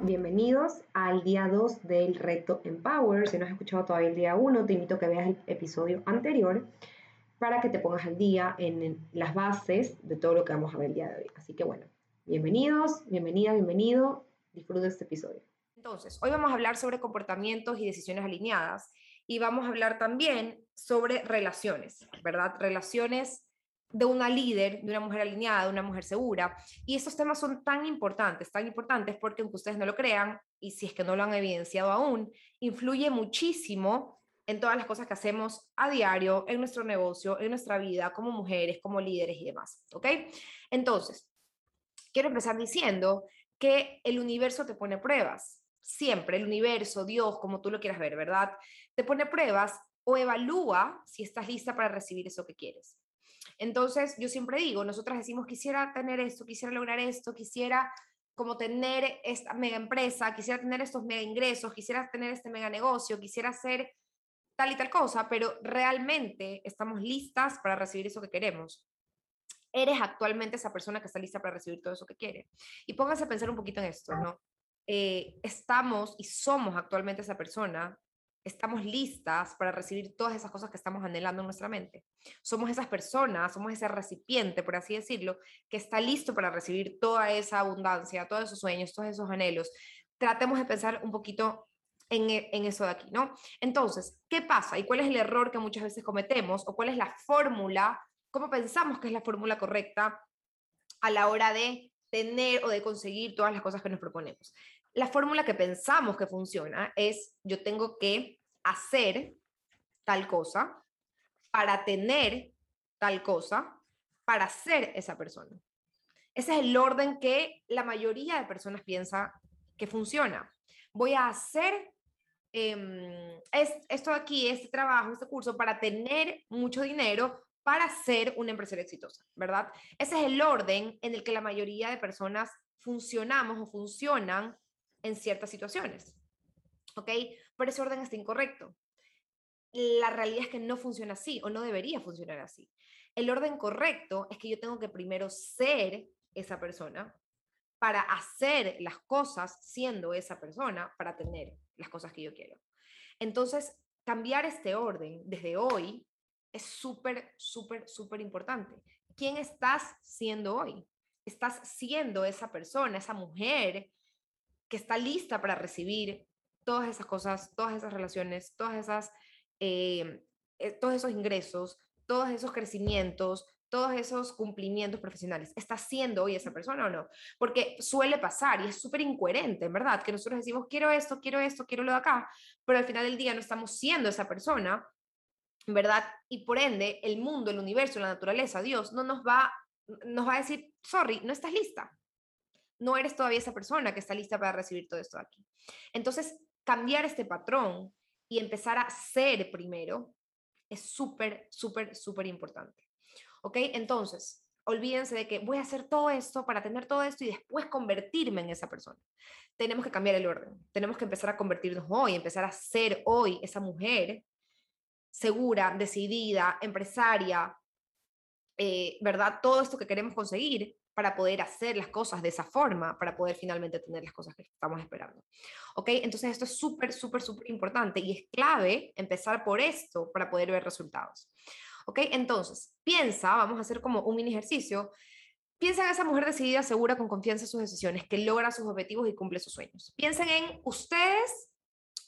Bienvenidos al día 2 del reto Empower. Si no has escuchado todavía el día 1, te invito a que veas el episodio anterior para que te pongas al día en las bases de todo lo que vamos a ver el día de hoy. Así que bueno, bienvenidos, bienvenida, bienvenido. Disfruta este episodio. Entonces, hoy vamos a hablar sobre comportamientos y decisiones alineadas y vamos a hablar también sobre relaciones, ¿verdad? Relaciones de una líder, de una mujer alineada, de una mujer segura. Y estos temas son tan importantes, tan importantes porque aunque ustedes no lo crean, y si es que no lo han evidenciado aún, influye muchísimo en todas las cosas que hacemos a diario, en nuestro negocio, en nuestra vida, como mujeres, como líderes y demás. ¿Ok? Entonces, quiero empezar diciendo que el universo te pone pruebas. Siempre el universo, Dios, como tú lo quieras ver, ¿verdad? Te pone pruebas o evalúa si estás lista para recibir eso que quieres. Entonces, yo siempre digo, nosotras decimos, quisiera tener esto, quisiera lograr esto, quisiera como tener esta mega empresa, quisiera tener estos mega ingresos, quisiera tener este mega negocio, quisiera hacer tal y tal cosa, pero realmente estamos listas para recibir eso que queremos. Eres actualmente esa persona que está lista para recibir todo eso que quiere. Y pónganse a pensar un poquito en esto, ¿no? Eh, estamos y somos actualmente esa persona estamos listas para recibir todas esas cosas que estamos anhelando en nuestra mente. Somos esas personas, somos ese recipiente, por así decirlo, que está listo para recibir toda esa abundancia, todos esos sueños, todos esos anhelos. Tratemos de pensar un poquito en, e, en, eso de aquí, ¿no? Entonces, ¿qué pasa? ¿Y cuál es el error que muchas veces cometemos? ¿O cuál es la fórmula? ¿Cómo pensamos que es la fórmula correcta a la hora de tener o de conseguir todas las cosas que nos proponemos? La fórmula que pensamos que funciona es yo tengo que hacer tal cosa para tener tal cosa, para ser esa persona. Ese es el orden que la mayoría de personas piensa que funciona. Voy a hacer em, esto aquí, este trabajo, este curso, para tener mucho dinero, para ser una empresaria exitosa, ¿verdad? Ese es el orden en el que la mayoría de personas funcionamos o funcionan en ciertas situaciones. ¿Ok? Pero ese orden está incorrecto. La realidad es que no funciona así o no debería funcionar así. El orden correcto es que yo tengo que primero ser esa persona para hacer las cosas siendo esa persona para tener las cosas que yo quiero. Entonces, cambiar este orden desde hoy es súper, súper, súper importante. ¿Quién estás siendo hoy? Estás siendo esa persona, esa mujer que está lista para recibir todas esas cosas, todas esas relaciones, todas esas, eh, eh, todos esos ingresos, todos esos crecimientos, todos esos cumplimientos profesionales. ¿Está siendo hoy esa persona o no? Porque suele pasar y es súper incoherente, ¿verdad? Que nosotros decimos, quiero esto, quiero esto, quiero lo de acá, pero al final del día no estamos siendo esa persona, ¿verdad? Y por ende, el mundo, el universo, la naturaleza, Dios, no nos va, nos va a decir, sorry, no estás lista no eres todavía esa persona que está lista para recibir todo esto aquí. Entonces, cambiar este patrón y empezar a ser primero es súper, súper, súper importante. ¿Ok? Entonces, olvídense de que voy a hacer todo esto para tener todo esto y después convertirme en esa persona. Tenemos que cambiar el orden. Tenemos que empezar a convertirnos hoy, empezar a ser hoy esa mujer segura, decidida, empresaria, eh, ¿verdad? Todo esto que queremos conseguir para poder hacer las cosas de esa forma, para poder finalmente tener las cosas que estamos esperando. ¿Ok? Entonces esto es súper, súper, súper importante y es clave empezar por esto para poder ver resultados. ¿Ok? Entonces, piensa, vamos a hacer como un mini ejercicio. Piensa en esa mujer decidida, segura, con confianza en sus decisiones, que logra sus objetivos y cumple sus sueños. Piensen en ustedes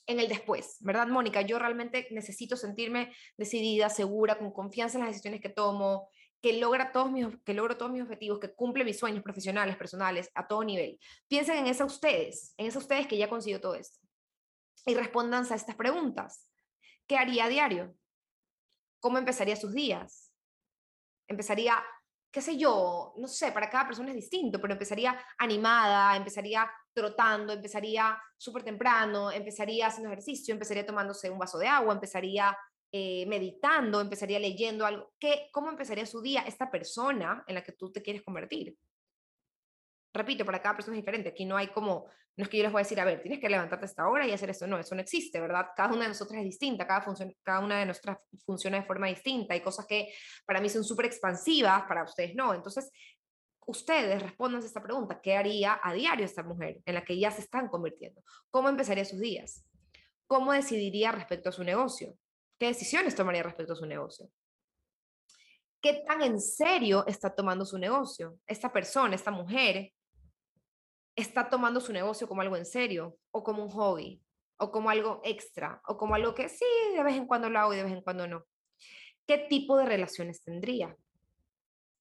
en el después, ¿verdad, Mónica? Yo realmente necesito sentirme decidida, segura, con confianza en las decisiones que tomo, que, logra todos mis, que logro todos mis objetivos, que cumple mis sueños profesionales, personales, a todo nivel. Piensen en eso ustedes, en eso ustedes que ya consiguió todo esto. Y respondan a estas preguntas. ¿Qué haría a diario? ¿Cómo empezaría sus días? Empezaría, qué sé yo, no sé, para cada persona es distinto, pero empezaría animada, empezaría trotando, empezaría súper temprano, empezaría haciendo ejercicio, empezaría tomándose un vaso de agua, empezaría eh, meditando, empezaría leyendo algo. ¿Qué, ¿Cómo empezaría su día esta persona en la que tú te quieres convertir? Repito, para cada persona es diferente. Aquí no hay como, no es que yo les voy a decir, a ver, tienes que levantarte a esta hora y hacer esto. No, eso no existe, ¿verdad? Cada una de nosotras es distinta, cada, función, cada una de nuestras funciona de forma distinta. Hay cosas que para mí son súper expansivas, para ustedes no. Entonces, ustedes respondan a esta pregunta, ¿qué haría a diario esta mujer en la que ya se están convirtiendo? ¿Cómo empezaría sus días? ¿Cómo decidiría respecto a su negocio? ¿Qué decisiones tomaría respecto a su negocio? ¿Qué tan en serio está tomando su negocio? Esta persona, esta mujer, está tomando su negocio como algo en serio o como un hobby o como algo extra o como algo que sí, de vez en cuando lo hago y de vez en cuando no. ¿Qué tipo de relaciones tendría?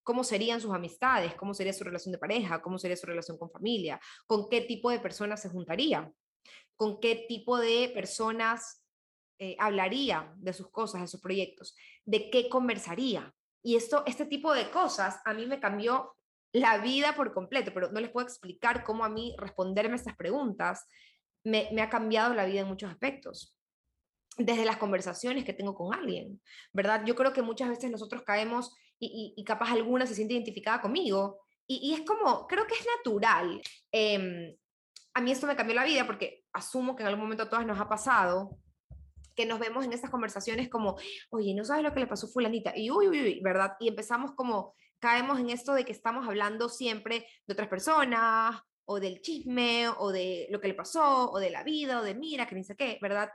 cómo serían sus amistades, cómo sería su relación de pareja, cómo sería su relación con familia, con qué tipo de personas se juntaría, con qué tipo de personas eh, hablaría de sus cosas, de sus proyectos, de qué conversaría. Y esto, este tipo de cosas a mí me cambió la vida por completo, pero no les puedo explicar cómo a mí responderme estas preguntas me, ha cambiado la vida en muchos aspectos desde las conversaciones que tengo con alguien, ¿verdad? Yo creo que muchas veces nosotros caemos y, capaz alguna se siente identificada conmigo. Y, es como, creo que es natural. Em, a mí esto me cambió la vida porque asumo que en algún momento a todas nos ha pasado que nos vemos en estas conversaciones como, oye, no sabes lo que le pasó a fulanita, y uy, uy, uy, ¿verdad? Y empezamos como, caemos en esto de que estamos hablando siempre de otras personas, o del chisme, o de lo que le pasó, o de la vida, o de mira, que ni sé qué, ¿verdad?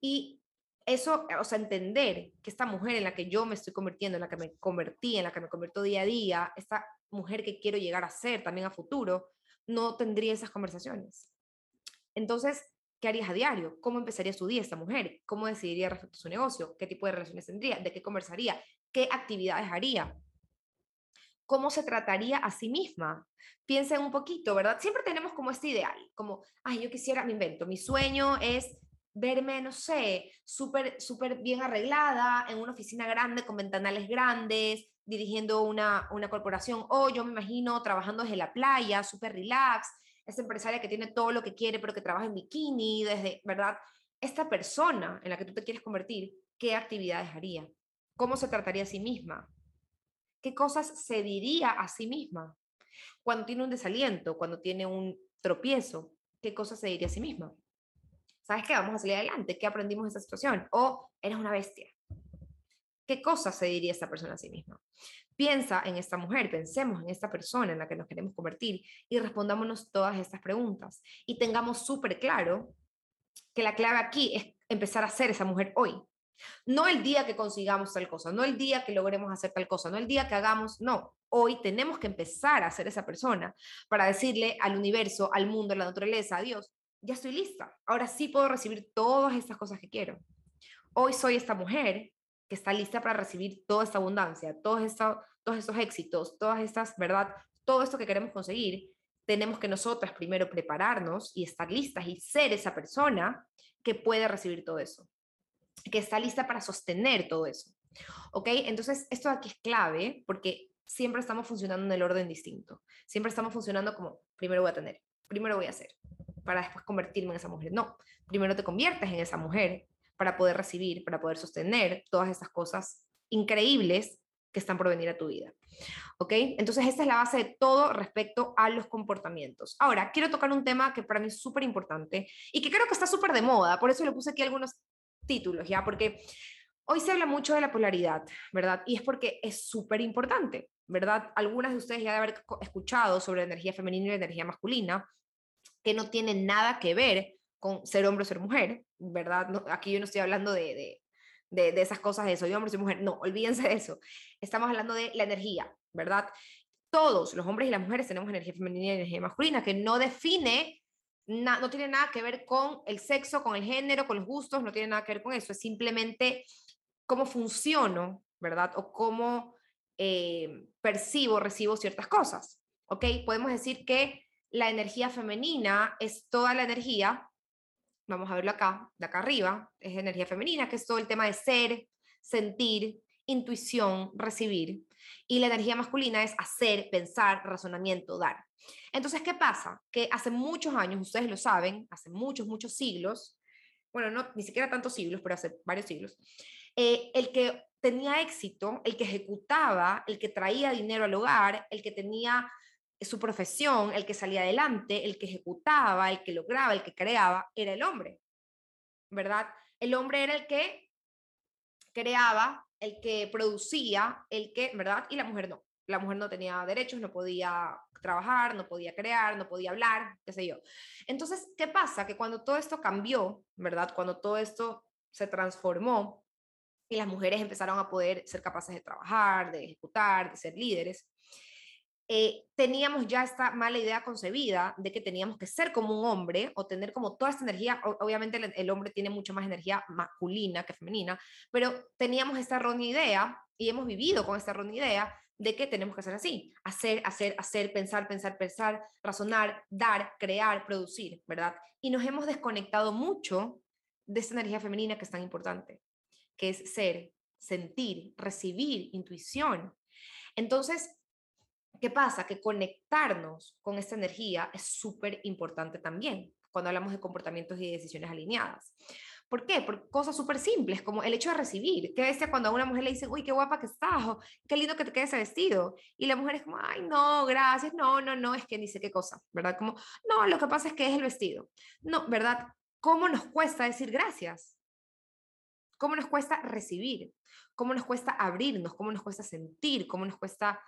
Y eso, o sea, entender que esta mujer en la que yo me estoy convirtiendo, en la que me convertí, en la que me convierto día a día, esta mujer que quiero llegar a ser también a futuro, no tendría esas conversaciones. Entonces, ¿qué harías a diario? ¿Cómo empezaría su día esta mujer? ¿Cómo decidiría respecto a su negocio? ¿Qué tipo de relaciones tendría? ¿De qué conversaría? ¿Qué actividades haría? ¿Cómo se trataría a sí misma? Piensen un poquito, ¿verdad? Siempre tenemos como este ideal, como, ay, yo quisiera, me invento, mi sueño es verme, no sé, súper súper bien arreglada en una oficina grande con ventanales grandes, dirigiendo una, una corporación, o yo me imagino trabajando desde la playa, súper relax, esa empresaria que tiene todo lo que quiere, pero que trabaja en bikini, desde, ¿verdad? Esta persona en la que tú te quieres convertir, ¿qué actividades haría? ¿Cómo se trataría a sí misma? ¿Qué cosas se diría a sí misma? Cuando tiene un desaliento, cuando tiene un tropiezo, ¿qué cosas se diría a sí misma? ¿sabes qué? Vamos a salir adelante. ¿Qué aprendimos de esa situación? O eres una bestia. ¿Qué cosa se diría esta persona a sí misma? Piensa en esta mujer, pensemos en esta persona en la que nos queremos convertir y respondámonos todas estas preguntas. Y tengamos súper claro que la clave aquí es empezar a ser esa mujer hoy. No el día que consigamos tal cosa, no el día que logremos hacer tal cosa, no el día que hagamos, no. Hoy tenemos que empezar a ser esa persona para decirle al universo, al mundo, a la naturaleza, a Dios, ya estoy lista. Ahora sí puedo recibir todas estas cosas que quiero. Hoy soy esta mujer que está lista para recibir toda esta abundancia, todos estos, todos estos éxitos, todas estas, ¿verdad? Todo esto que queremos conseguir, tenemos que nosotras primero prepararnos y estar listas y ser esa persona que puede recibir todo eso, que está lista para sostener todo eso. ¿Ok? Entonces, esto aquí es clave porque siempre estamos funcionando en el orden distinto. Siempre estamos funcionando como, primero voy a tener, primero voy a hacer, para después convertirme en esa mujer. No, primero te conviertes en esa mujer para poder recibir, para poder sostener todas estas cosas increíbles que están por venir a tu vida. ¿Ok? Entonces, esta es la base de todo respecto a los comportamientos. Ahora, quiero tocar un tema que para mí es súper importante y que creo que está súper de moda, por eso le puse aquí algunos títulos, ¿ya? Porque hoy se habla mucho de la polaridad, ¿verdad? Y es porque es súper importante, ¿verdad? Algunas de ustedes ya deben haber escuchado sobre la energía femenina y la energía masculina, que no tiene nada que ver con ser hombre o ser mujer, ¿verdad? aquí yo no estoy hablando de, de, de, esas cosas de soy hombre, soy mujer, no, olvídense de eso. Estamos hablando de la energía, ¿verdad? Todos, los hombres y las mujeres, tenemos energía femenina y energía masculina, que no define, no tiene nada que ver con el sexo, con el género, con los gustos, no tiene nada que ver con eso, es simplemente cómo funciono, ¿verdad? O cómo eh, percibo, recibo ciertas cosas, ¿ok? Podemos decir que la energía femenina es toda la energía, vamos a verlo acá, de acá arriba, es energía femenina, que es todo el tema de ser, sentir, intuición, recibir. Y la energía masculina es hacer, pensar, razonamiento, dar. Entonces, ¿qué pasa? Que hace muchos años, ustedes lo saben, hace muchos, muchos siglos, bueno, no, ni siquiera tantos siglos, pero hace varios siglos, eh, el que tenía éxito, el que ejecutaba, el que traía dinero al hogar, el que tenía su profesión, el que salía adelante, el que ejecutaba, el que lograba, el que creaba, era el hombre, ¿verdad? El hombre era el que creaba, el que producía, el que, ¿verdad? Y la mujer no. la mujer no tenía derechos, no podía trabajar, no podía crear, no podía hablar, qué sé yo. Entonces, ¿qué pasa? Que cuando todo esto cambió, ¿verdad? Cuando todo esto se transformó y las mujeres empezaron a poder ser capaces de trabajar, de ejecutar, de ser líderes, eh, teníamos ya esta mala idea concebida de que teníamos que ser como un hombre o tener como toda esta energía, obviamente el, hombre tiene mucho más energía masculina que femenina, pero teníamos esta errónea idea y hemos vivido con esta errónea idea de que tenemos que ser así, hacer, hacer, hacer, pensar, pensar, pensar, razonar, dar, crear, producir, ¿verdad? Y nos hemos desconectado mucho de esta energía femenina que es tan importante, que es ser, sentir, recibir, intuición. Entonces, ¿Qué pasa? Que conectarnos con esta energía es súper importante también cuando hablamos de comportamientos y decisiones alineadas. ¿Por qué? Por cosas súper simples, como el hecho de recibir. ¿Qué bestia cuando a una mujer le dicen, uy, qué guapa que estás, o qué lindo que te quede ese vestido? Y la mujer es como, ay, no, gracias, no, no, no, es que ni sé qué cosa, ¿verdad? Como, no, lo que pasa es que es el vestido. No, ¿verdad? ¿Cómo nos cuesta decir gracias? ¿Cómo nos cuesta recibir? ¿Cómo nos cuesta abrirnos? ¿Cómo nos cuesta sentir? ¿Cómo nos cuesta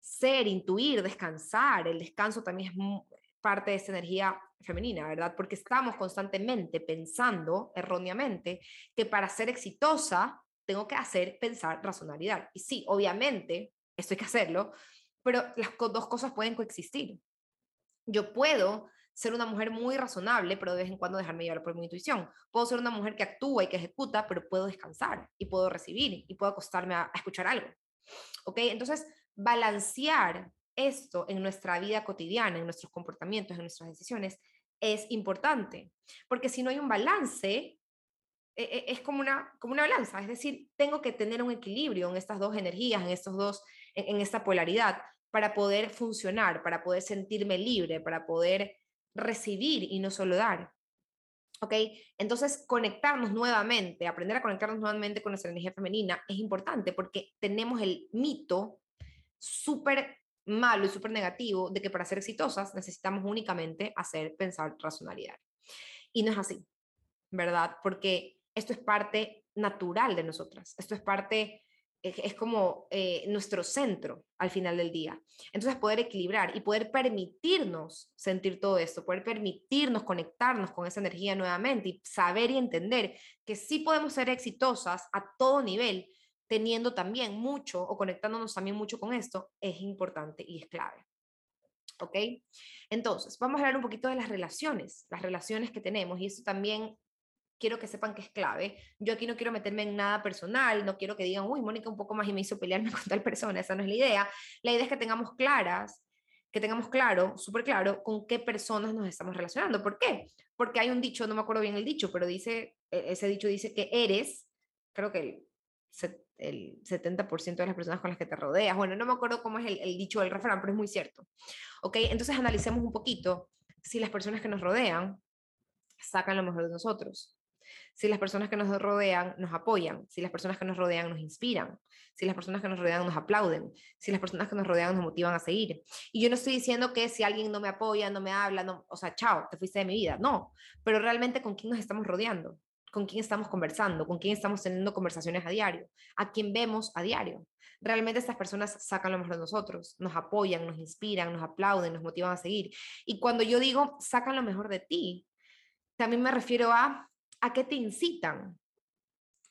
ser, intuir, descansar. El descanso también es parte de esa energía femenina, ¿verdad? Porque estamos constantemente pensando erróneamente que para ser exitosa tengo que hacer pensar racionalidad. Y sí, obviamente, esto hay que hacerlo, pero las dos cosas pueden coexistir. Yo puedo ser una mujer muy razonable, pero de vez en cuando dejarme llevar por mi intuición. Puedo ser una mujer que actúa y que ejecuta, pero puedo descansar y puedo recibir y puedo acostarme a, a escuchar algo. ¿Ok? Entonces, balancear esto en nuestra vida cotidiana, en nuestros comportamientos, en nuestras decisiones, es importante. Porque si no hay un balance, e, e, es como una, como una balanza. Es decir, tengo que tener un equilibrio en estas dos energías, en, estos dos, en, esta polaridad, para poder funcionar, para poder sentirme libre, para poder recibir y no solo dar. ¿Ok? Entonces, conectarnos nuevamente, aprender a conectarnos nuevamente con nuestra energía femenina es importante porque tenemos el mito súper malo y súper negativo de que para ser exitosas necesitamos únicamente hacer pensar racionalidad. Y no es así, ¿verdad? Porque esto es parte natural de nosotras, esto es parte, es, como eh, nuestro centro al final del día. Entonces poder equilibrar y poder permitirnos sentir todo esto, poder permitirnos conectarnos con esa energía nuevamente y saber y entender que sí podemos ser exitosas a todo nivel, teniendo también mucho o conectándonos también mucho con esto, es importante y es clave. ¿Ok? Entonces, vamos a hablar un poquito de las relaciones, las relaciones que tenemos, y eso también quiero que sepan que es clave. Yo aquí no quiero meterme en nada personal, no quiero que digan, uy, Mónica un poco más y me hizo pelearme con tal persona, esa no es la idea. La idea es que tengamos claras, que tengamos claro, súper claro, con qué personas nos estamos relacionando. ¿Por qué? Porque hay un dicho, no me acuerdo bien el dicho, pero dice, e-, ese dicho dice que eres, creo que el 70% de las personas con las que te rodeas. Bueno, no me acuerdo cómo es el, dicho del refrán, pero es muy cierto. ¿Ok? Entonces analicemos un poquito si las personas que nos rodean sacan lo mejor de nosotros. Si las personas que nos rodean nos apoyan, si las personas que nos rodean nos inspiran, si las personas que nos rodean nos aplauden, si las personas que nos rodean nos motivan a seguir. Y yo no estoy diciendo que si alguien no me apoya, no me habla, no, o sea, chao, te fuiste de mi vida. No, pero realmente con quién nos estamos rodeando con quién estamos conversando, con quién estamos teniendo conversaciones a diario, a quién vemos a diario. Realmente estas personas sacan lo mejor de nosotros, nos apoyan, nos inspiran, nos aplauden, nos motivan a seguir. Y cuando yo digo sacan lo mejor de ti, también me refiero a a qué te incitan,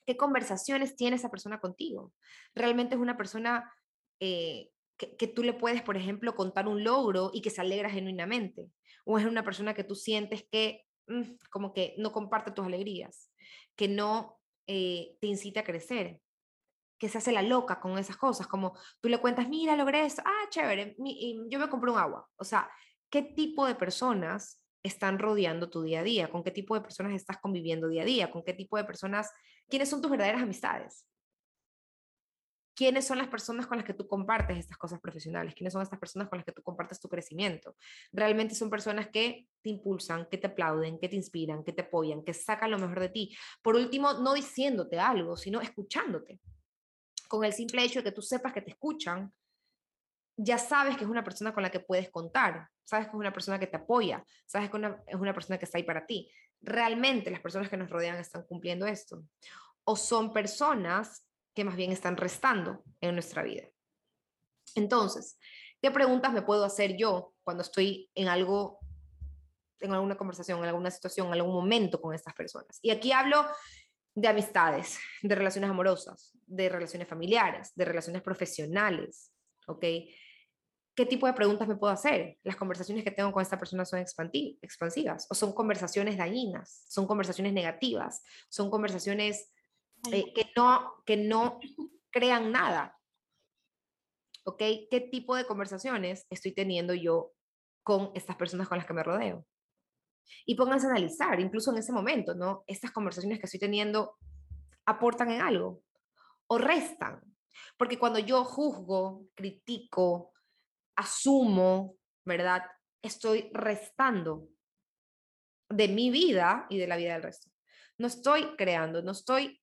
qué conversaciones tiene esa persona contigo. Realmente es una persona eh, que, tú le puedes, por ejemplo, contar un logro y que se alegra genuinamente. O es una persona que tú sientes que mm, como que no comparte tus alegrías que no eh, te incita a crecer, que se hace la loca con esas cosas, como tú le cuentas, mira, logré eso, ah, chévere, yo me compré un agua. O sea, ¿qué tipo de personas están rodeando tu día a día? ¿Con qué tipo de personas estás conviviendo día a día? ¿Con qué tipo de personas, quiénes son tus verdaderas amistades? Quiénes son las personas con las que tú compartes estas cosas profesionales, quiénes son estas personas con las que tú compartes tu crecimiento. Realmente son personas que te impulsan, que te aplauden, que te inspiran, que te apoyan, que sacan lo mejor de ti. Por último, no diciéndote algo, sino escuchándote. Con el simple hecho de que tú sepas que te escuchan, ya sabes que es una persona con la que puedes contar, sabes que es una persona que te apoya, sabes que es una persona que está ahí para ti. Realmente las personas que nos rodean están cumpliendo esto. O son personas que más bien están restando en nuestra vida. Entonces, ¿qué preguntas me puedo hacer yo cuando estoy en algo, en alguna conversación, en alguna situación, en algún momento con estas personas? Y aquí hablo de amistades, de relaciones amorosas, de relaciones familiares, de relaciones profesionales, ¿ok? ¿Qué tipo de preguntas me puedo hacer? ¿Las conversaciones que tengo con esta persona son expansivas o son conversaciones dañinas? ¿Son conversaciones negativas? ¿Son conversaciones eh, que, no, que no crean nada? ¿Ok? ¿Qué tipo de conversaciones estoy teniendo yo con estas personas con las que me rodeo? Y pónganse a analizar, incluso en ese momento, ¿no? Estas conversaciones que estoy teniendo aportan en algo o restan. Porque cuando yo juzgo, critico, asumo, ¿verdad? Estoy restando de mi vida y de la vida del resto. No estoy creando, no estoy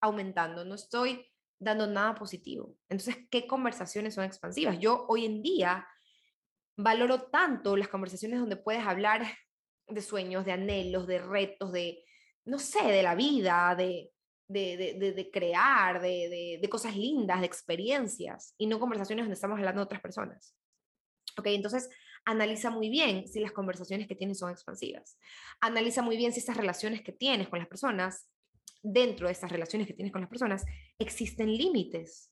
aumentando, no estoy dando nada positivo. Entonces, ¿qué conversaciones son expansivas? Yo hoy en día valoro tanto las conversaciones donde puedes hablar de sueños, de anhelos, de retos, de, no sé, de la vida, de, de, crear, de, de, cosas lindas, de experiencias, y no conversaciones donde estamos hablando de otras personas. Ok, entonces analiza muy bien si las conversaciones que tienes son expansivas. Analiza muy bien si estas relaciones que tienes con las personas, dentro de estas relaciones que tienes con las personas, existen límites.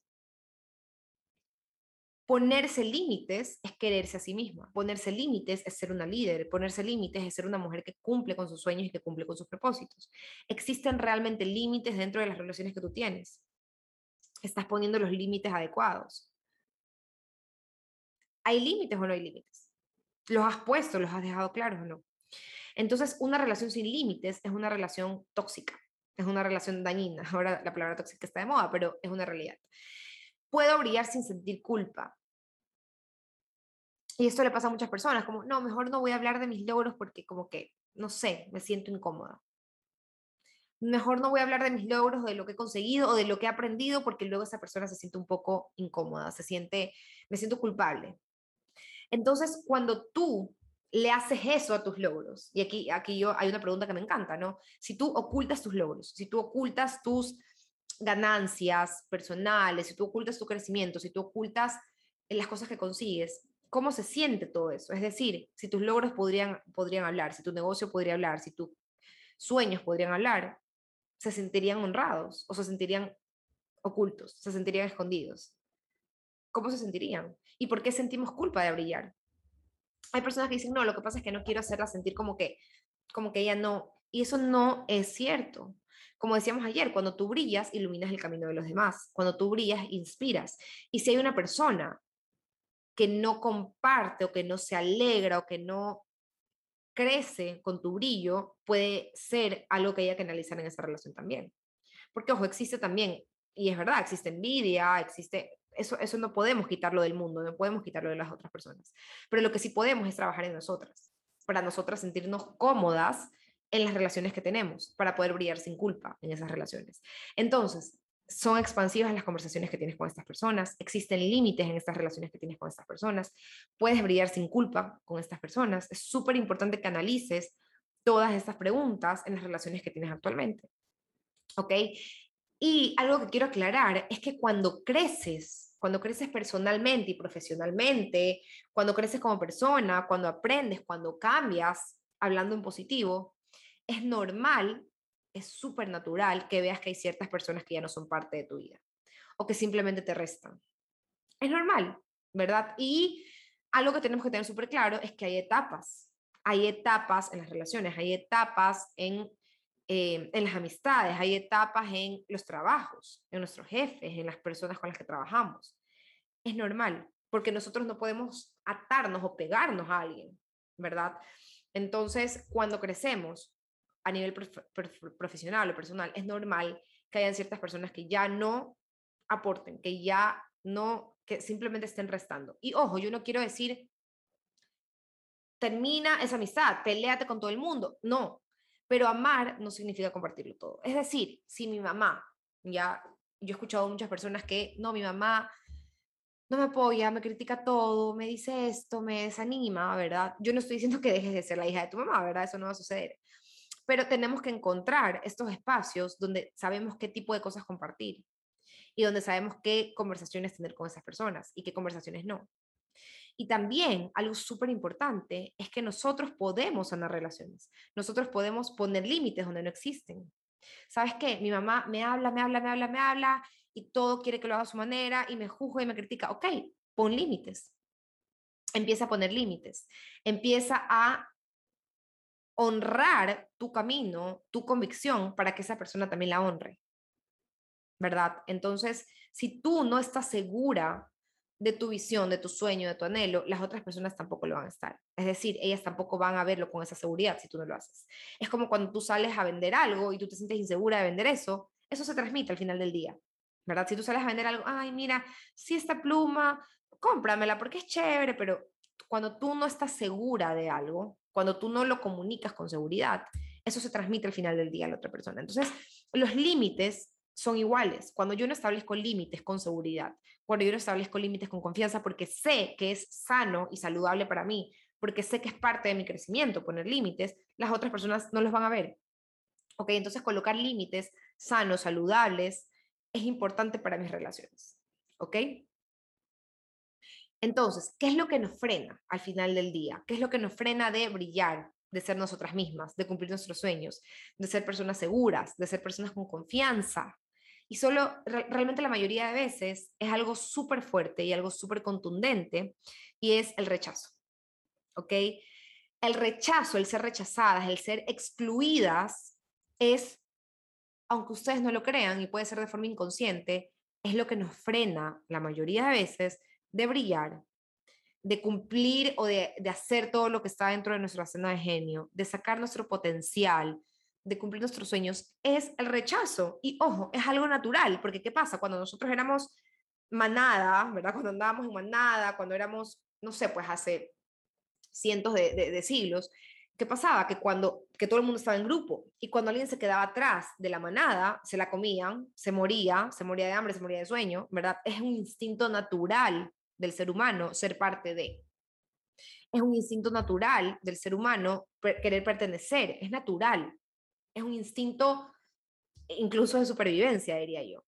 Ponerse límites es quererse a sí misma. Ponerse límites es ser una líder. Ponerse límites es ser una mujer que cumple con sus sueños y que cumple con sus propósitos. ¿Existen realmente límites dentro de las relaciones que tú tienes? ¿Estás poniendo los límites adecuados? ¿Hay límites o no hay límites? ¿Los has puesto, los has dejado claros o no? Entonces, una relación sin límites es una relación tóxica, es una relación dañina. Ahora la palabra tóxica está de moda, pero es una realidad puedo brillar sin sentir culpa. Y esto le pasa a muchas personas, como, no, mejor no voy a hablar de mis logros porque como que, no sé, me siento incómoda. Mejor no voy a hablar de mis logros, de lo que he conseguido o de lo que he aprendido porque luego esa persona se siente un poco incómoda, se siente, me siento culpable. Entonces, cuando tú le haces eso a tus logros, y aquí, aquí yo hay una pregunta que me encanta, ¿no? Si tú ocultas tus logros, si tú ocultas tus ganancias personales, si tú ocultas tu crecimiento, si tú ocultas las cosas que consigues, ¿cómo se siente todo eso? Es decir, si tus logros podrían, podrían hablar, si tu negocio podría hablar, si tus sueños podrían hablar, se sentirían honrados o se sentirían ocultos, se sentirían escondidos. ¿Cómo se sentirían? ¿Y por qué sentimos culpa de brillar? Hay personas que dicen, no, lo que pasa es que no quiero hacerla sentir como que, como que ella no, y eso no es cierto. Como decíamos ayer, cuando tú brillas, iluminas el camino de los demás. Cuando tú brillas, inspiras. Y si hay una persona que no comparte o que no se alegra o que no crece con tu brillo, puede ser algo que haya que analizar en esa relación también. Porque, ojo, existe también, y es verdad, existe envidia, existe, eso, eso no podemos quitarlo del mundo, no podemos quitarlo de las otras personas. Pero lo que sí podemos es trabajar en nosotras, para nosotras sentirnos cómodas en las relaciones que tenemos para poder brillar sin culpa en esas relaciones. Entonces, son expansivas las conversaciones que tienes con estas personas, existen límites en estas relaciones que tienes con estas personas, puedes brillar sin culpa con estas personas. Es súper importante que analices todas estas preguntas en las relaciones que tienes actualmente. ¿Ok? Y algo que quiero aclarar es que cuando creces, cuando creces personalmente y profesionalmente, cuando creces como persona, cuando aprendes, cuando cambias, hablando en positivo, es normal, es súper natural que veas que hay ciertas personas que ya no son parte de tu vida o que simplemente te restan. Es normal, ¿verdad? Y algo que tenemos que tener súper claro es que hay etapas. Hay etapas en las relaciones, hay etapas en, eh, en las amistades, hay etapas en los trabajos, en nuestros jefes, en las personas con las que trabajamos. Es normal, porque nosotros no podemos atarnos o pegarnos a alguien, ¿verdad? Entonces, cuando crecemos, a nivel profesional o personal, es normal que hayan ciertas personas que ya no aporten, que ya no, que simplemente estén restando. Y ojo, yo no quiero decir, termina esa amistad, peleate con todo el mundo. No, pero amar no significa compartirlo todo. Es decir, si mi mamá, ya, yo he escuchado muchas personas que, no, mi mamá no me apoya, me critica todo, me dice esto, me desanima, ¿verdad? Yo no estoy diciendo que dejes de ser la hija de tu mamá, ¿verdad? Eso no va a suceder pero tenemos que encontrar estos espacios donde sabemos qué tipo de cosas compartir. y donde sabemos qué conversaciones tener con esas personas y qué conversaciones no. Y también algo súper importante es que nosotros podemos sanar relaciones. Nosotros podemos poner límites donde no existen. ¿Sabes qué? Mi mamá me habla, me habla, me habla, me habla y todo quiere que lo haga a su manera y me juzga y me critica. Ok, pon límites. Empieza a poner límites. Empieza a honrar tu camino, tu convicción, para que esa persona también la honre. ¿Verdad? Entonces, si tú no estás segura de tu visión, de tu sueño, de tu anhelo, las otras personas tampoco lo van a estar. Es decir, ellas tampoco van a verlo con esa seguridad si tú no lo haces. Es como cuando tú sales a vender algo y tú te sientes insegura de vender eso, eso se transmite al final del día. ¿Verdad? Si tú sales a vender algo, ay, mira, si esta pluma, cómpramela porque es chévere, pero cuando tú no estás segura de algo, cuando tú no lo comunicas con seguridad, eso se transmite al final del día a la otra persona. Entonces, los límites son iguales. Cuando yo no establezco límites con seguridad, cuando yo no establezco límites con confianza, porque sé que es sano y saludable para mí, porque sé que es parte de mi crecimiento poner límites, las otras personas no los van a ver. Ok, entonces colocar límites sanos, saludables, es importante para mis relaciones. ¿Ok? Entonces, ¿qué es lo que nos frena al final del día? ¿Qué es lo que nos frena de brillar, de ser nosotras mismas, de cumplir nuestros sueños, de ser personas seguras, de ser personas con confianza? Y solo, realmente la mayoría de veces es algo súper fuerte y algo súper contundente y es el rechazo. ¿Ok? El rechazo, el ser rechazadas, el ser excluidas es, aunque ustedes no lo crean y puede ser de forma inconsciente, es lo que nos frena la mayoría de veces de brillar, de cumplir o de, de hacer todo lo que está dentro de nuestra escena de genio, de sacar nuestro potencial, de cumplir nuestros sueños es el rechazo. Y ojo, es algo natural, porque ¿qué pasa? Cuando nosotros éramos manada, ¿verdad? Cuando andábamos en manada, cuando éramos, no sé, pues hace cientos de, siglos, ¿qué pasaba? Que cuando, que todo el mundo estaba en grupo y cuando alguien se quedaba atrás de la manada, se la comían, se moría, se moría de hambre, se moría de sueño, ¿verdad? Es un instinto natural del ser humano ser parte de. Es un instinto natural del ser humano querer pertenecer, es natural es un instinto incluso de supervivencia, diría yo.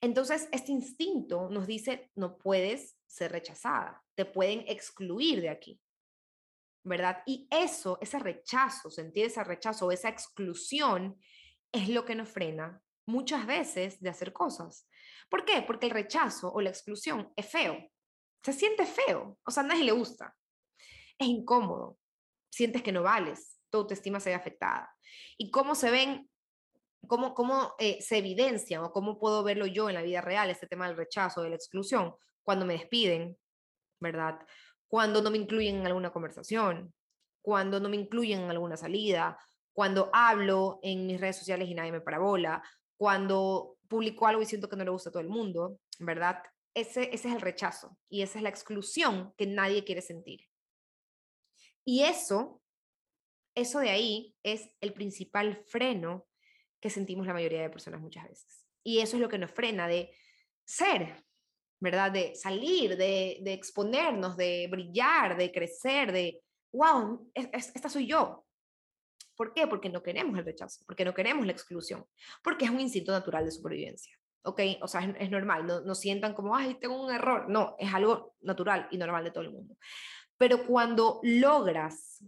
Entonces, este instinto nos dice, no puedes ser rechazada, te pueden excluir de aquí, ¿verdad? Y eso, ese rechazo, sentir ese rechazo, esa exclusión, es lo que nos frena muchas veces de hacer cosas. ¿Por qué? Porque el rechazo o la exclusión es feo, se siente feo, o sea, a nadie le gusta, es incómodo, sientes que no vales, tu autoestima se ve afectada. ¿Y cómo se ven, cómo, cómo eh, se evidencian o cómo puedo verlo yo en la vida real, este tema del rechazo, de la exclusión? Cuando me despiden, ¿verdad? Cuando no me incluyen en alguna conversación, cuando no me incluyen en alguna salida, cuando hablo en mis redes sociales y nadie me parabola, cuando publico algo y siento que no le gusta a todo el mundo, ¿verdad? Ese, ese es el rechazo y esa es la exclusión que nadie quiere sentir. Y eso eso de ahí es el principal freno que sentimos la mayoría de personas muchas veces. Y eso es lo que nos frena de ser, ¿verdad? De salir, de, exponernos, de brillar, de crecer, de, wow, esta soy yo. ¿Por qué? Porque no queremos el rechazo, porque no queremos la exclusión, porque es un instinto natural de supervivencia. ¿ok? O sea, es, normal, no, no, sientan como, ay, tengo un error. No, es algo natural y normal de todo el mundo. Pero cuando logras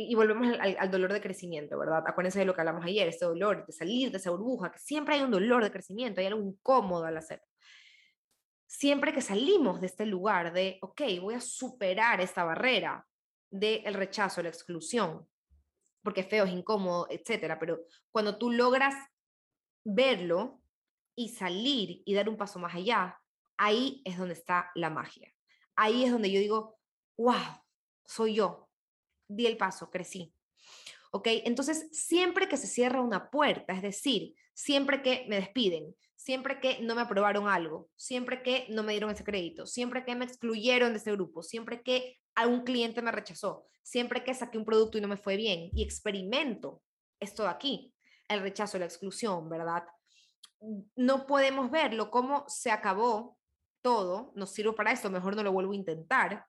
y volvemos al, dolor de crecimiento, ¿verdad? Acuérdense de lo que hablamos ayer, ese dolor de salir de esa burbuja, que siempre hay un dolor de crecimiento, hay algo incómodo al hacerlo. Siempre que salimos de este lugar de, ok, voy a superar esta barrera del rechazo, la exclusión, porque es feo, es incómodo, etcétera, pero cuando tú logras verlo y salir y dar un paso más allá, ahí es donde está la magia. Ahí es donde yo digo, wow, soy yo, di el paso, crecí. ¿Ok? Entonces, siempre que se cierra una puerta, es decir, siempre que me despiden, siempre que no me aprobaron algo, siempre que no me dieron ese crédito, siempre que me excluyeron de ese grupo, siempre que algún cliente me rechazó, siempre que saqué un producto y no me fue bien y experimento esto de aquí, el rechazo, la exclusión, ¿verdad? No podemos verlo como se acabó todo, no sirvo para esto, mejor no lo vuelvo a intentar,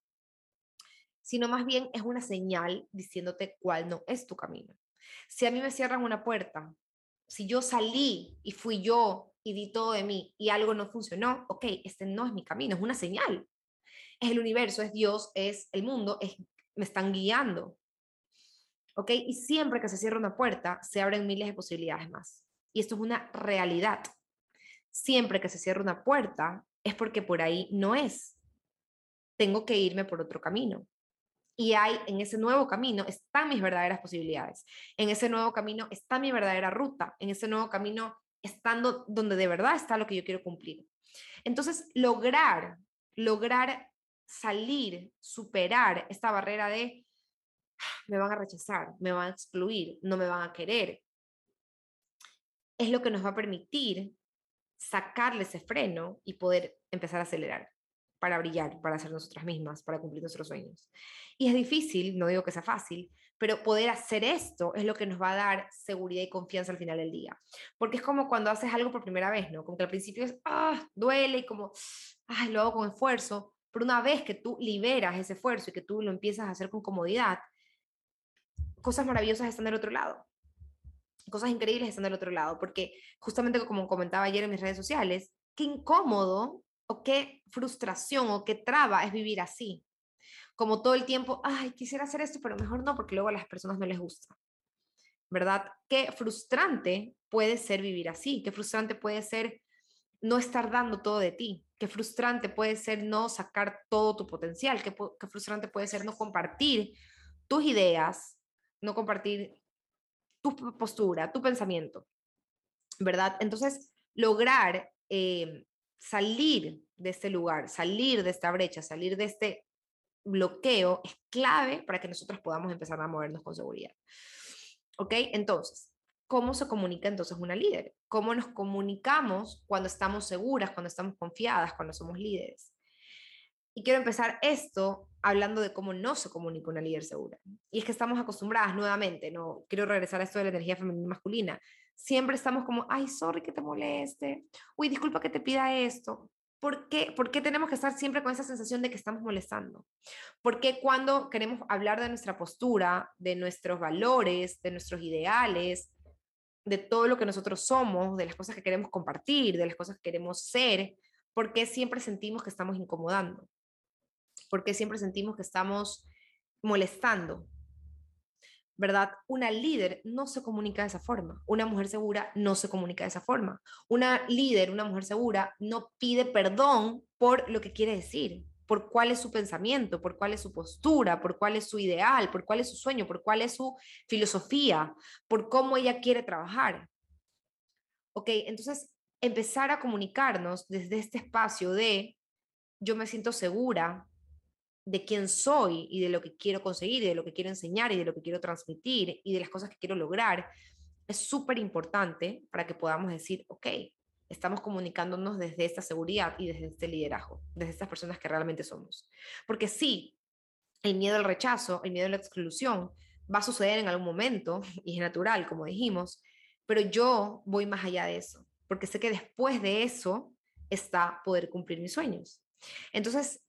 sino más bien es una señal diciéndote cuál no es tu camino. Si a mí me cierran una puerta Si yo salí y fui yo y di todo de mí y algo no funcionó, ok, este no es mi camino, es una señal. Es el universo, es Dios, es el mundo, es, me están guiando. ¿Ok? Y siempre que se cierra una puerta, se abren miles de posibilidades más. Y esto es una realidad. Siempre que se cierra una puerta, es porque por ahí no es. Tengo que irme por otro camino. Y hay en ese nuevo camino están mis verdaderas posibilidades. En ese nuevo camino está mi verdadera ruta. En ese nuevo camino estando donde de verdad está lo que yo quiero cumplir. Entonces, lograr, lograr salir, superar esta barrera de me van a rechazar, me van a excluir, no me van a querer, es lo que nos va a permitir sacarle ese freno y poder empezar a acelerar para brillar, para ser nosotras mismas, para cumplir nuestros sueños. Y es difícil, no digo que sea fácil, pero poder hacer esto es lo que nos va a dar seguridad y confianza al final del día. Porque es como cuando haces algo por primera vez, ¿no? Como que al principio es, ah, duele y como, ay, lo hago con esfuerzo. Pero una vez que tú liberas ese esfuerzo y que tú lo empiezas a hacer con comodidad, cosas maravillosas están del otro lado. Cosas increíbles están del otro lado. Porque justamente como comentaba ayer en mis redes sociales, qué incómodo o qué frustración o qué traba es vivir así. Como todo el tiempo, ay, quisiera hacer esto, pero mejor no, porque luego a las personas no les gusta. ¿Verdad? Qué frustrante puede ser vivir así, qué frustrante puede ser no estar dando todo de ti, qué frustrante puede ser no sacar todo tu potencial, qué, qué frustrante puede ser no compartir tus ideas, no compartir tu postura, tu pensamiento, ¿verdad? Entonces, lograr eh, salir de este lugar, salir de esta brecha, salir de este bloqueo es clave para que nosotros podamos empezar a movernos con seguridad. ¿Ok? Entonces, ¿cómo se comunica entonces una líder? ¿Cómo nos comunicamos cuando estamos seguras, cuando estamos confiadas, cuando somos líderes? Y quiero empezar esto hablando de cómo no se comunica una líder segura. Y es que estamos acostumbradas nuevamente, no quiero regresar a esto de la energía femenina y masculina. Siempre estamos como, ay, sorry que te moleste, uy, disculpa que te pida esto. ¿Por qué? ¿Por qué tenemos que estar siempre con esa sensación de que estamos molestando? Porque cuando queremos hablar de nuestra postura, de nuestros valores, de nuestros ideales, de todo lo que nosotros somos, de las cosas que queremos compartir, de las cosas que queremos ser, ¿por qué siempre sentimos que estamos incomodando? porque siempre sentimos que estamos molestando. ¿Verdad? Una líder no se comunica de esa forma. Una mujer segura no se comunica de esa forma. Una líder, una mujer segura, no pide perdón por lo que quiere decir, por cuál es su pensamiento, por cuál es su postura, por cuál es su ideal, por cuál es su sueño, por cuál es su filosofía, por cómo ella quiere trabajar. Ok, entonces empezar a comunicarnos desde este espacio de yo me siento segura, de quién soy y de lo que quiero conseguir y de lo que quiero enseñar y de lo que quiero transmitir y de las cosas que quiero lograr, es súper importante para que podamos decir, ok, estamos comunicándonos desde esta seguridad y desde este liderazgo, desde estas personas que realmente somos. Porque sí, el miedo al rechazo, el miedo a la exclusión va a suceder en algún momento y es natural, como dijimos, pero yo voy más allá de eso, porque sé que después de eso está poder cumplir mis sueños. Entonces,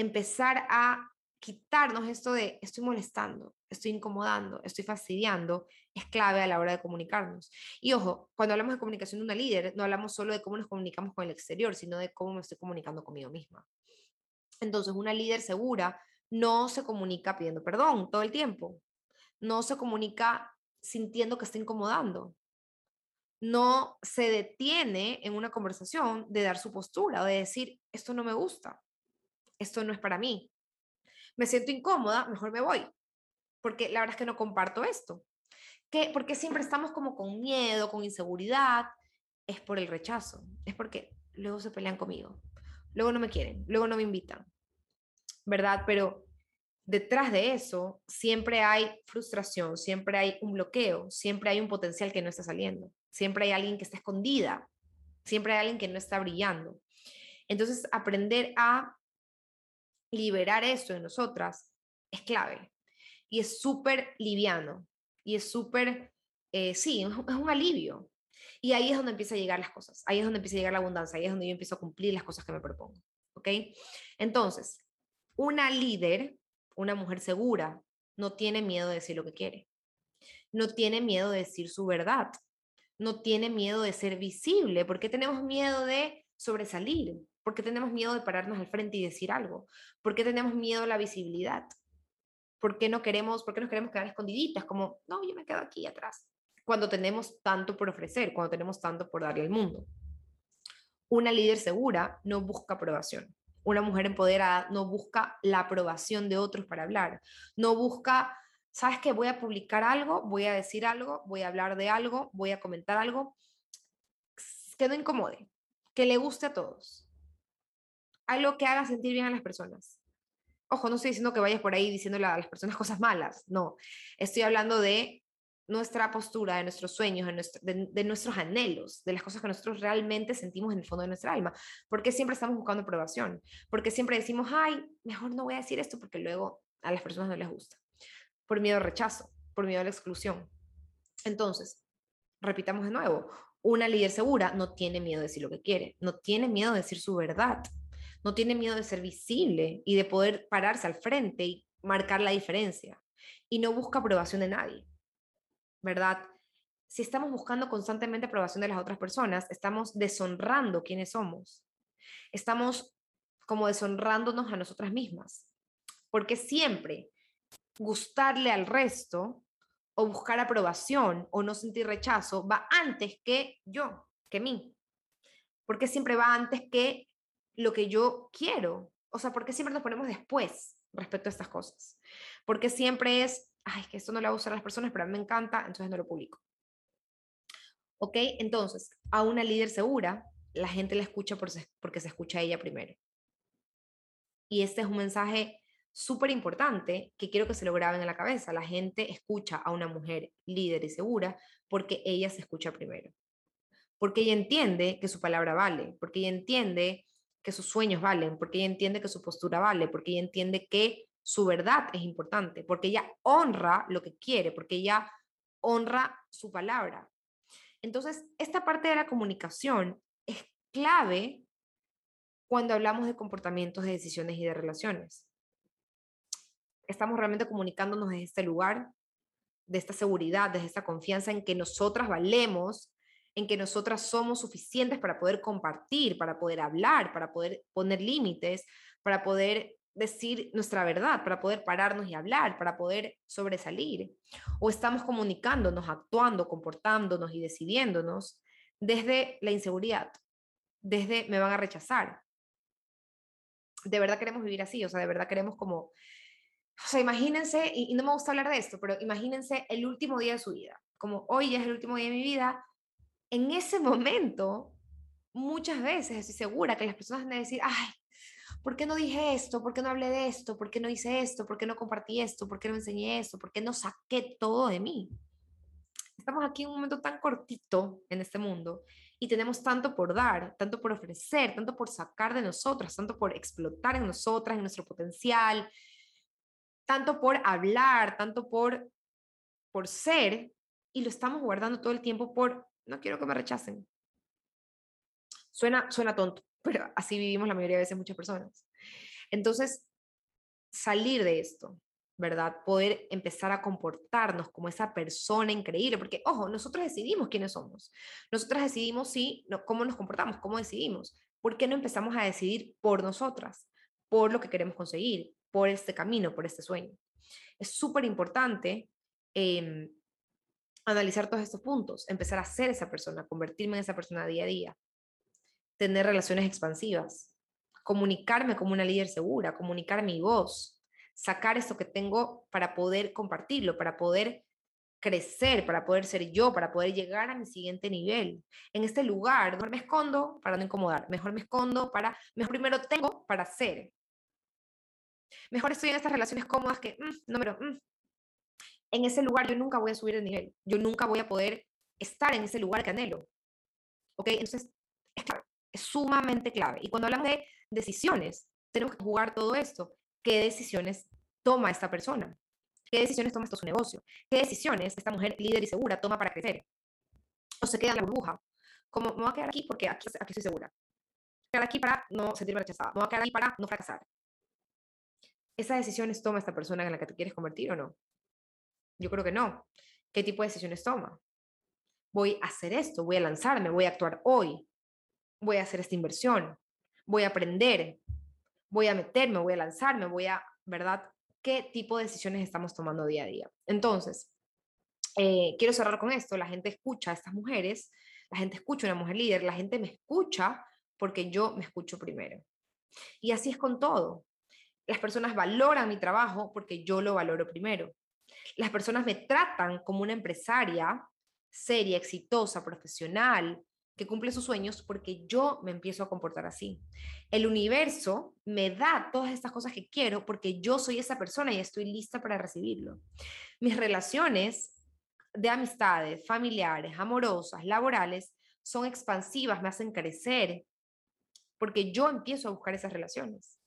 empezar a quitarnos esto de estoy molestando, estoy incomodando, estoy fastidiando, es clave a la hora de comunicarnos. Y ojo, cuando hablamos de comunicación de una líder, no hablamos solo de cómo nos comunicamos con el exterior, sino de cómo me estoy comunicando conmigo misma. Entonces, una líder segura no se comunica pidiendo perdón todo el tiempo, no se comunica sintiendo que está incomodando, no se detiene en una conversación de dar su postura o de decir, esto no me gusta, esto no es para mí. Me siento incómoda, mejor me voy, porque la verdad es que no comparto esto. ¿Qué? Porque siempre estamos como con miedo, con inseguridad, es por el rechazo, es porque luego se pelean conmigo, luego no me quieren, luego no me invitan, ¿verdad? Pero detrás de eso siempre hay frustración, siempre hay un bloqueo, siempre hay un potencial que no está saliendo, siempre hay alguien que está escondida, siempre hay alguien que no está brillando. Entonces, aprender a liberar eso en nosotras es clave. Y es súper liviano. Y es súper, eh, sí, es un alivio. Y ahí es donde empieza a llegar las cosas. Ahí es donde empieza a llegar la abundancia. Ahí es donde yo empiezo a cumplir las cosas que me propongo. ¿Ok? Entonces, una líder, una mujer segura, no tiene miedo de decir lo que quiere. No tiene miedo de decir su verdad. no tiene miedo de ser visible. ¿Por qué tenemos miedo de sobresalir? ¿Por qué tenemos miedo de pararnos al frente y decir algo? ¿Por qué tenemos miedo a la visibilidad? ¿Por qué no queremos, por qué nos queremos quedar escondiditas? Como, no, yo me quedo aquí atrás. Cuando tenemos tanto por ofrecer, cuando tenemos tanto por darle al mundo. Una líder segura no busca aprobación. Una mujer empoderada no busca la aprobación de otros para hablar. No busca, ¿sabes qué? Voy a publicar algo, voy a decir algo, voy a hablar de algo, voy a comentar algo que no incomode, que le guste a todos. Algo que haga sentir bien a las personas. Ojo, no estoy diciendo que vayas por ahí diciéndole a las personas cosas malas, no. Estoy hablando de nuestra postura, de nuestros sueños, de, nuestros anhelos, de las cosas que nosotros realmente sentimos en el fondo de nuestra alma. Porque siempre estamos buscando aprobación. Porque siempre decimos, ay, mejor no voy a decir esto porque luego a las personas no les gusta. Por miedo al rechazo, por miedo a la exclusión. Entonces, repitamos de nuevo, una líder segura no tiene miedo de decir lo que quiere, no tiene miedo de decir su verdad, no tiene miedo de ser visible y de poder pararse al frente y marcar la diferencia. Y no busca aprobación de nadie, ¿verdad? Si estamos buscando constantemente aprobación de las otras personas, estamos deshonrando quiénes somos. Estamos como deshonrándonos a nosotras mismas. Porque siempre gustarle al resto o buscar aprobación o no sentir rechazo va antes que yo, que mí. Porque siempre va antes que lo que yo quiero. O sea, ¿por qué siempre nos ponemos después respecto a estas cosas? Porque siempre es, ay, que esto no le va a gustar a las personas, pero a mí me encanta, entonces no lo publico. ¿Ok? Entonces, a una líder segura, la gente la escucha porque se escucha a ella primero. Y este es un mensaje súper importante que quiero que se lo graben en la cabeza. La gente escucha a una mujer líder y segura porque ella se escucha primero. Porque ella entiende que su palabra vale, porque ella entiende que sus sueños valen, porque ella entiende que su postura vale, porque ella entiende que su verdad es importante, porque ella honra lo que quiere, porque ella honra su palabra. Entonces, esta parte de la comunicación es clave cuando hablamos de comportamientos, de decisiones y de relaciones. Estamos realmente comunicándonos desde este lugar, de esta seguridad, desde esta confianza en que nosotras valemos en que nosotras somos suficientes para poder compartir, para poder hablar, para poder poner límites, para poder decir nuestra verdad, para poder pararnos y hablar, para poder sobresalir. O estamos comunicándonos, actuando, comportándonos y decidiéndonos desde la inseguridad, desde me van a rechazar. De verdad queremos vivir así, o sea, de verdad queremos como, o sea, imagínense, y, no me gusta hablar de esto, pero imagínense el último día de su vida, como hoy es el último día de mi vida, en ese momento, muchas veces estoy segura que las personas van a decir, ay, ¿por qué no dije esto? ¿Por qué no hablé de esto? ¿Por qué no hice esto? ¿Por qué no compartí esto? ¿Por qué no enseñé esto? ¿Por qué no saqué todo de mí? Estamos aquí en un momento tan cortito en este mundo y tenemos tanto por dar, tanto por ofrecer, tanto por sacar de nosotras, tanto por explotar en nosotras, en nuestro potencial, tanto por hablar, tanto por, por ser, y lo estamos guardando todo el tiempo por no quiero que me rechacen. Suena, suena tonto, pero así vivimos la mayoría de veces muchas personas. Entonces, salir de esto, ¿verdad? Poder empezar a comportarnos como esa persona increíble, porque, ojo, nosotros decidimos quiénes somos. Nosotros decidimos sí, cómo nos comportamos, cómo decidimos. ¿Por qué no empezamos a decidir por nosotras, por lo que queremos conseguir, por este camino, por este sueño? Es súper importante eh, analizar todos estos puntos, empezar a ser esa persona, convertirme en esa persona día a día, tener relaciones expansivas, comunicarme como una líder segura, comunicar mi voz, sacar esto que tengo para poder compartirlo, para poder crecer, para poder ser yo, para poder llegar a mi siguiente nivel. En este lugar, mejor me escondo para no incomodar, mejor me escondo para, mejor primero tengo para ser. Mejor estoy en estas relaciones cómodas que, mm, no, pero, mm, en ese lugar yo nunca voy a subir el nivel, yo nunca voy a poder estar en ese lugar que anhelo. ¿Ok? Entonces, es clave, es sumamente clave. Y cuando hablamos de decisiones, tenemos que jugar todo esto. ¿Qué decisiones toma esta persona? ¿Qué decisiones toma esto su negocio? ¿Qué decisiones esta mujer líder y segura toma para crecer? ¿O se queda en la burbuja? Como, me voy a quedar aquí porque aquí, aquí estoy segura. Me voy a quedar aquí para no sentirme rechazada. Me voy a quedar aquí para no fracasar. ¿Esas decisiones toma esta persona en la que te quieres convertir o no? Yo creo que no. ¿Qué tipo de decisiones toma? voy a hacer esto, voy a lanzarme, voy a actuar hoy, voy a hacer esta inversión, voy a aprender, voy a meterme, voy a lanzarme, voy a, ¿verdad? ¿Qué tipo de decisiones estamos tomando día a día? Entonces, eh, quiero cerrar con esto, la gente escucha a estas mujeres, la gente escucha a una mujer líder, la gente me escucha porque yo me escucho primero. Y así es con todo. Las personas valoran mi trabajo porque yo lo valoro primero. Las personas me tratan como una empresaria seria, exitosa, profesional, que cumple sus sueños porque yo me empiezo a comportar así. El universo me da todas estas cosas que quiero porque yo soy esa persona y estoy lista para recibirlo. Mis relaciones de amistades, familiares, amorosas, laborales, son expansivas, me hacen crecer, porque yo empiezo a buscar esas relaciones.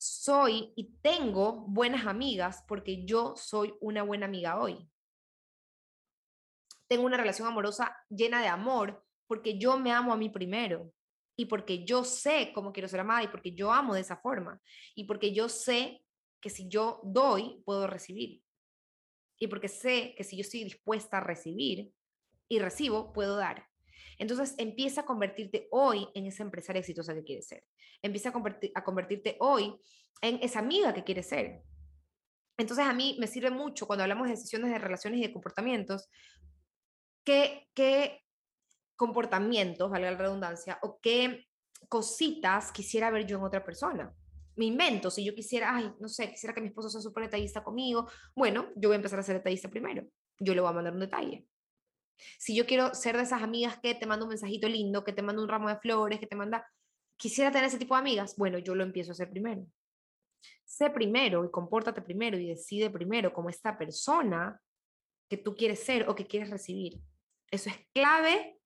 Soy y tengo buenas amigas porque yo soy una buena amiga hoy. Tengo una relación amorosa llena de amor porque yo me amo a mí primero y porque yo sé cómo quiero ser amada y porque yo amo de esa forma y porque yo sé que si yo doy, puedo recibir y porque sé que si yo estoy dispuesta a recibir y recibo, puedo dar. Entonces empieza a convertirte hoy en esa empresaria exitosa que quieres ser. Empieza a, a convertirte hoy en esa amiga que quieres ser. Entonces a mí me sirve mucho cuando hablamos de decisiones de relaciones y de comportamientos, qué, qué comportamientos, valga la redundancia, o qué cositas quisiera ver yo en otra persona me invento, si yo quisiera, ay, no sé, quisiera que mi esposo sea súper detallista conmigo, bueno, yo voy a empezar a ser detallista primero, yo le voy a mandar un detalle. Si yo quiero ser de esas amigas que te manda un mensajito lindo, que te manda un ramo de flores, que te manda, quisiera tener ese tipo de amigas, bueno, yo lo empiezo a hacer primero. Sé primero y compórtate primero y decide primero como esta persona que tú quieres ser o que quieres recibir. Eso es clave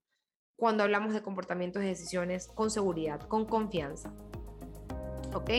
cuando hablamos de comportamientos y decisiones con seguridad, con confianza. ¿ok?